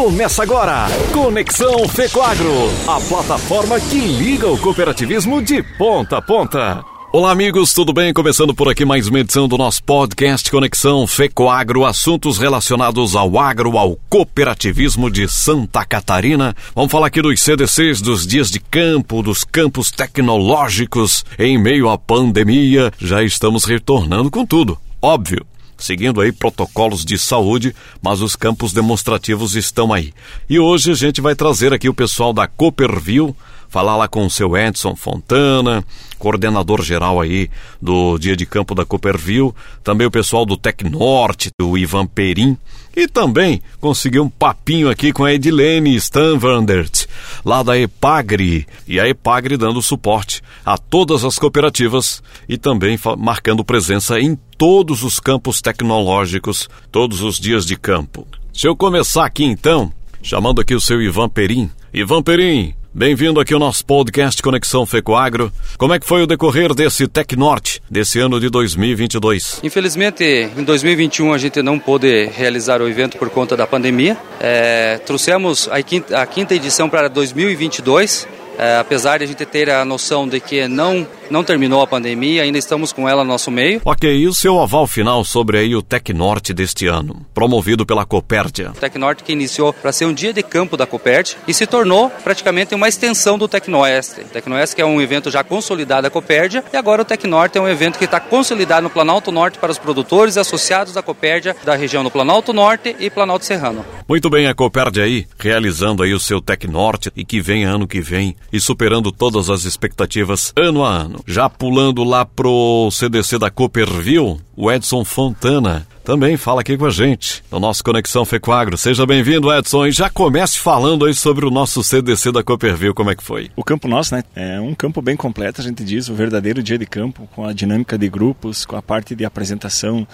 Começa agora, Conexão Fecoagro, a plataforma que liga o cooperativismo de ponta a ponta. Olá, amigos, tudo bem? Começando por aqui mais uma edição do nosso podcast Conexão Fecoagro, assuntos relacionados ao agro, ao cooperativismo de Santa Catarina. Vamos falar aqui dos CDCs, dos dias de campo, dos campos tecnológicos. Em meio à pandemia, já estamos retornando com tudo. Óbvio, seguindo aí protocolos de saúde, mas os campos demonstrativos estão aí. E hoje a gente vai trazer aqui o pessoal da Cooperville, falar lá com o seu Edson Fontana, coordenador geral aí do Dia de Campo da Cooperville, também o pessoal do Tecnorte, do Ivan Perim, e também consegui um papinho aqui com a Edilene Stanvandert, lá da Epagri, e a Epagri dando suporte a todas as cooperativas e também marcando presença em todos os campos tecnológicos, todos os dias de campo. Deixa eu começar aqui então, chamando aqui o seu Ivan Perim. Ivan Perim, Bem-vindo aqui ao nosso podcast Conexão Fecoagro. Como é que foi o decorrer desse Tecnorte desse ano de 2022? Infelizmente, em 2021 a gente não pôde realizar o evento por conta da pandemia. É, trouxemos a quinta, a quinta edição para 2022 é, apesar de a gente ter a noção de que não, não terminou a pandemia, ainda estamos com ela no nosso meio. Ok, e o seu aval final sobre aí o Tecnorte deste ano, promovido pela Copérdia? O Tecnorte que iniciou para ser um dia de campo da Copérdia e se tornou praticamente uma extensão do Tecnoeste. O Tecnoeste que é um evento já consolidado da Copérdia e agora o Tecnorte é um evento que está consolidado no Planalto Norte para os produtores associados da Copérdia da região do Planalto Norte e Planalto Serrano. Muito bem, a Copérdia aí, realizando aí o seu Tecnorte e que vem ano que vem e superando todas as expectativas ano a ano. Já pulando lá pro CDC da Cooperville, o Edson Fontana também fala aqui com a gente no nosso Conexão Fecoagro. Seja bem-vindo, Edson, e já comece falando aí sobre o nosso CDC da Cooperville, como é que foi? O campo nosso, né, é um campo bem completo, a gente diz, o verdadeiro dia de campo, com a dinâmica de grupos, com a parte de apresentação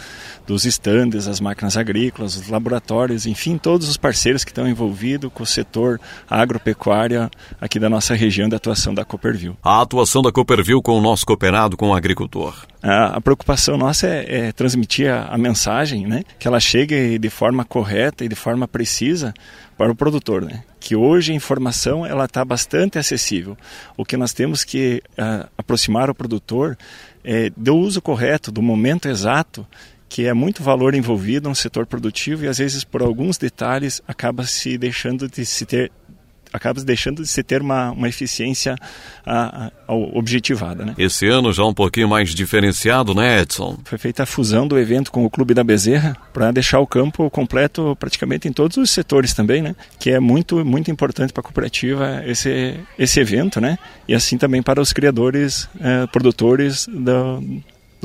dos estandes, as máquinas agrícolas, os laboratórios, enfim, todos os parceiros que estão envolvidos com o setor agropecuária aqui da nossa região de atuação da Cooperville. A atuação da Cooperville com o nosso cooperado, com o agricultor. A, a preocupação nossa é, é transmitir a, a, mensagem, né? Que ela chegue de forma correta e de forma precisa para o produtor, né? Que hoje a informação ela está bastante acessível. O que nós temos que uh, aproximar o produtor é do uso correto, do momento exato que é muito valor envolvido no setor produtivo e às vezes por alguns detalhes acaba se deixando de se ter acaba deixando de se ter uma, uma eficiência a, a, objetivada. Né? Esse ano já um pouquinho mais diferenciado, né, Edson? Foi feita a fusão do evento com o Clube da Bezerra para deixar o campo completo praticamente em todos os setores também, né? Que é muito, muito importante para a cooperativa esse, esse evento, né? E assim também para os criadores, eh, produtores do,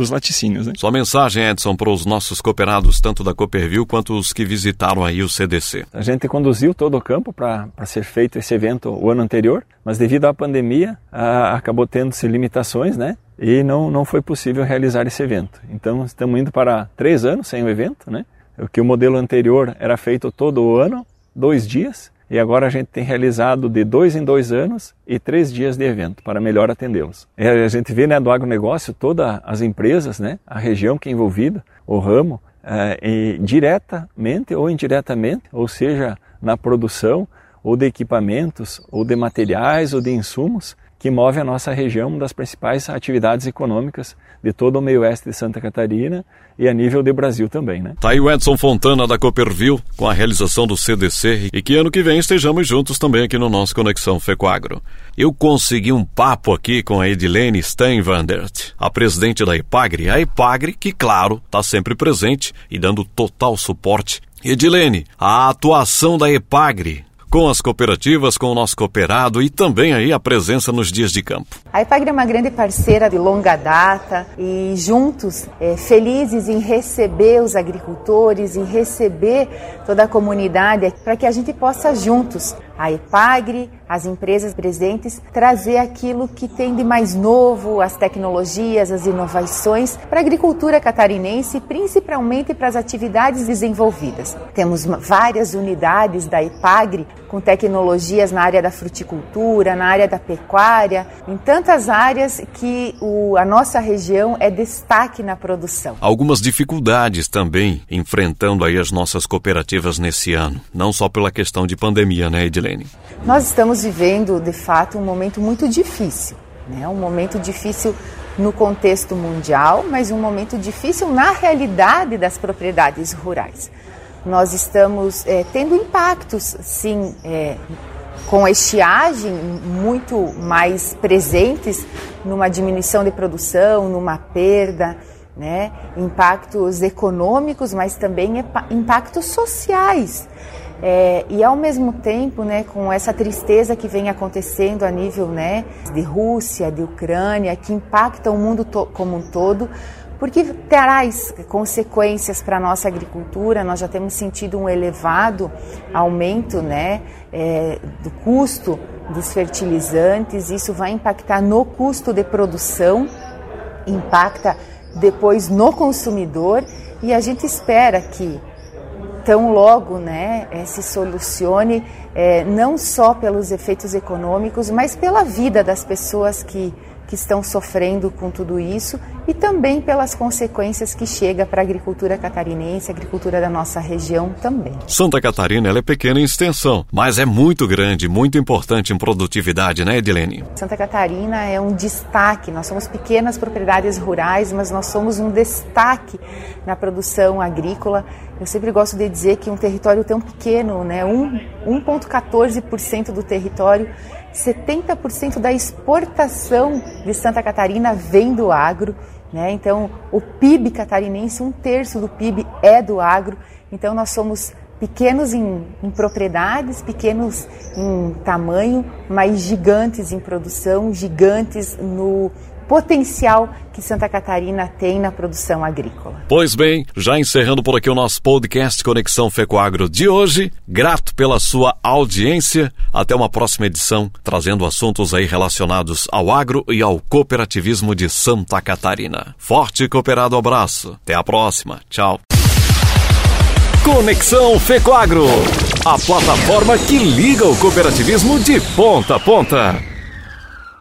dos laticínios. Né? Sua mensagem, Edson, para os nossos cooperados, tanto da Cooperville quanto os que visitaram aí o CDC. A gente conduziu todo o campo para ser feito esse evento o ano anterior, mas devido à pandemia a, acabou tendo-se limitações, né? E não, não foi possível realizar esse evento. Então estamos indo para três anos sem o evento, né? O que o modelo anterior era feito todo o ano, dois dias, e agora a gente tem realizado de dois em dois anos e três dias de evento para melhor atendê-los. A gente vê né, do agronegócio todas as empresas, né, a região que é envolvida, o ramo, é, diretamente ou indiretamente, ou seja, na produção ou de equipamentos, ou de materiais, ou de insumos, que move a nossa região, uma das principais atividades econômicas de todo o meio oeste de Santa Catarina e a nível de Brasil também. Né? Tá aí o Edson Fontana da Cooperville com a realização do CDC e que ano que vem estejamos juntos também aqui no nosso Conexão Fecoagro. Eu consegui um papo aqui com a Edilene Steinwandert, a presidente da Epagre, a Epagre que, claro, está sempre presente e dando total suporte. Edilene, a atuação da Epagre com as cooperativas, com o nosso cooperado e também aí a presença nos dias de campo. A Ipagre é uma grande parceira de longa data e juntos é, felizes em receber os agricultores, em receber toda a comunidade para que a gente possa juntos, a Epagre, as empresas presentes, trazer aquilo que tem de mais novo, as tecnologias, as inovações para a agricultura catarinense, principalmente para as atividades desenvolvidas. Temos várias unidades da EPAGRE com tecnologias na área da fruticultura, na área da pecuária, em tantas áreas que o, a nossa região é destaque na produção. Algumas dificuldades também enfrentando aí as nossas cooperativas nesse ano, não só pela questão de pandemia, né, Edilene? Nós estamos vivendo, de fato, um momento muito difícil, né? Um momento difícil no contexto mundial, mas um momento difícil na realidade das propriedades rurais. Nós estamos é, tendo impactos, sim, é, com a estiagem muito mais presentes numa diminuição de produção, numa perda, né? impactos econômicos, mas também impactos sociais. É, e ao mesmo tempo, né, com essa tristeza que vem acontecendo a nível né, de Rússia, de Ucrânia, que impacta o mundo como um todo, porque traz consequências para a nossa agricultura. Nós já temos sentido um elevado aumento né, é, do custo dos fertilizantes, isso vai impactar no custo de produção, impacta depois no consumidor e a gente espera que tão logo né, se solucione, é, não só pelos efeitos econômicos, mas pela vida das pessoas que que estão sofrendo com tudo isso e também pelas consequências que chega para a agricultura catarinense, a agricultura da nossa região também. Santa Catarina ela é pequena em extensão, mas é muito grande, muito importante em produtividade, né, Edilene? Santa Catarina é um destaque. Nós somos pequenas propriedades rurais, mas nós somos um destaque na produção agrícola. Eu sempre gosto de dizer que um território tão pequeno, né, 1,14% do território 70% da exportação de Santa Catarina vem do agro. Né? Então, o PIB catarinense, um terço do PIB é do agro. Então, nós somos pequenos em, em, propriedades, pequenos em tamanho, mas gigantes em produção, gigantes no potencial que Santa Catarina tem na produção agrícola. Pois bem, já encerrando por aqui o nosso podcast Conexão Fecoagro de hoje, grato pela sua audiência. Até uma próxima edição, trazendo assuntos aí relacionados ao agro e ao cooperativismo de Santa Catarina. Forte e cooperado abraço. Até a próxima. Tchau. Conexão Fecoagro, a plataforma que liga o cooperativismo de ponta a ponta.